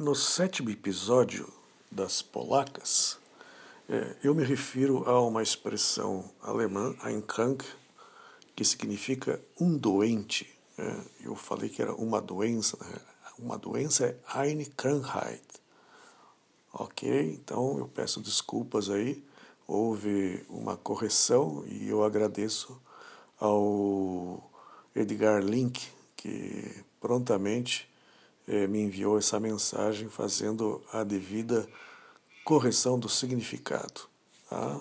No sétimo episódio das polacas, é, eu me refiro a uma expressão alemã, ein krank, que significa um doente. É, eu falei que era uma doença, né? uma doença é eine Krankheit. Ok? Então eu peço desculpas aí, houve uma correção e eu agradeço ao Edgar Link, que prontamente eh, me enviou essa mensagem fazendo a devida correção do significado. Tá?